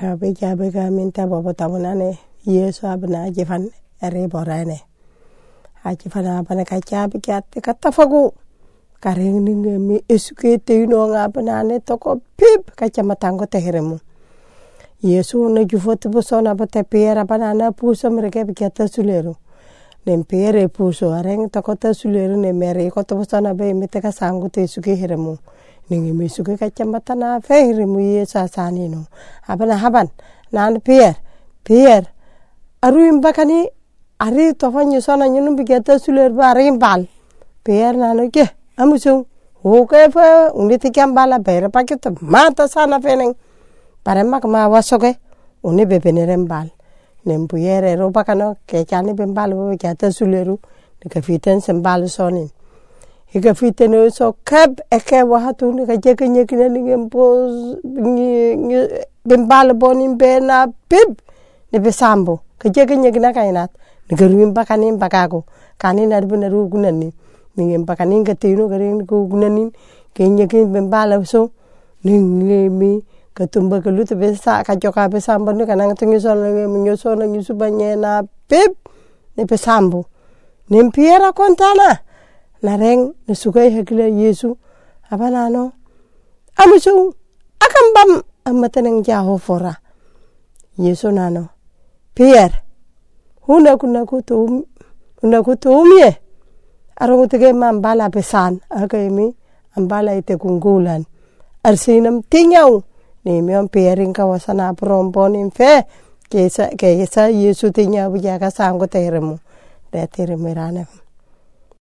Abe jabe ka minta bobo tamunane Yesu abna jifan ere borane. Ajifan abana ka jabe kyate katafagu. Kareng ninge mi esuke te ino ngabana toko pip kacamatango teheremu. Yesu na jufot busona bate piera banana puso mereka bikyata sulero. Nem pere puso areng toko ta sulero ne mere ko to busona be mite ka sangu te suke heremu. Ningi misuke kacamata na fehri mu ye sasani no. Abana haban? Nan pier pier. Aru imbakani ari tofanyo sona nyunum bigeta suler ba ari imbal pier nano ke amusu. Hoke fa uni tikam bala bere pakita mata sana feneng. Pare mak ma wasoke uni bebenere mbal. Nem puyere ro bakano ke chani bembal bo bigeta suleru. Nika fiten sembal sonin ika fitene so keb eke wahatu ni ka jeke nyekine ni ngempos ni boni bena pib ni besambo ka jeke nyekina ka inat. Ni ka ruim bakani bakago kani na ru gunani ni ngem bakani ka tino ko gunani ke nyekin bimbal so ni ngemi ka tumba ka luta besa ka joka besambo ni kana ngatungi so ngemi nyoso na banyena pib ni besambo ni mpiera kontana nareng na sugai hakila yesu. Abanano amusau akan bam amataneng jaho fora. Yesu nano pier huna kuna kutum huna kutumye arongu tege ma ambala pesan akaimi ambala ite kunggulan. Arsinam tingau nemion piering kawasana promponin fe kesa kesa yesu tinya bujaga sangko teremu. Da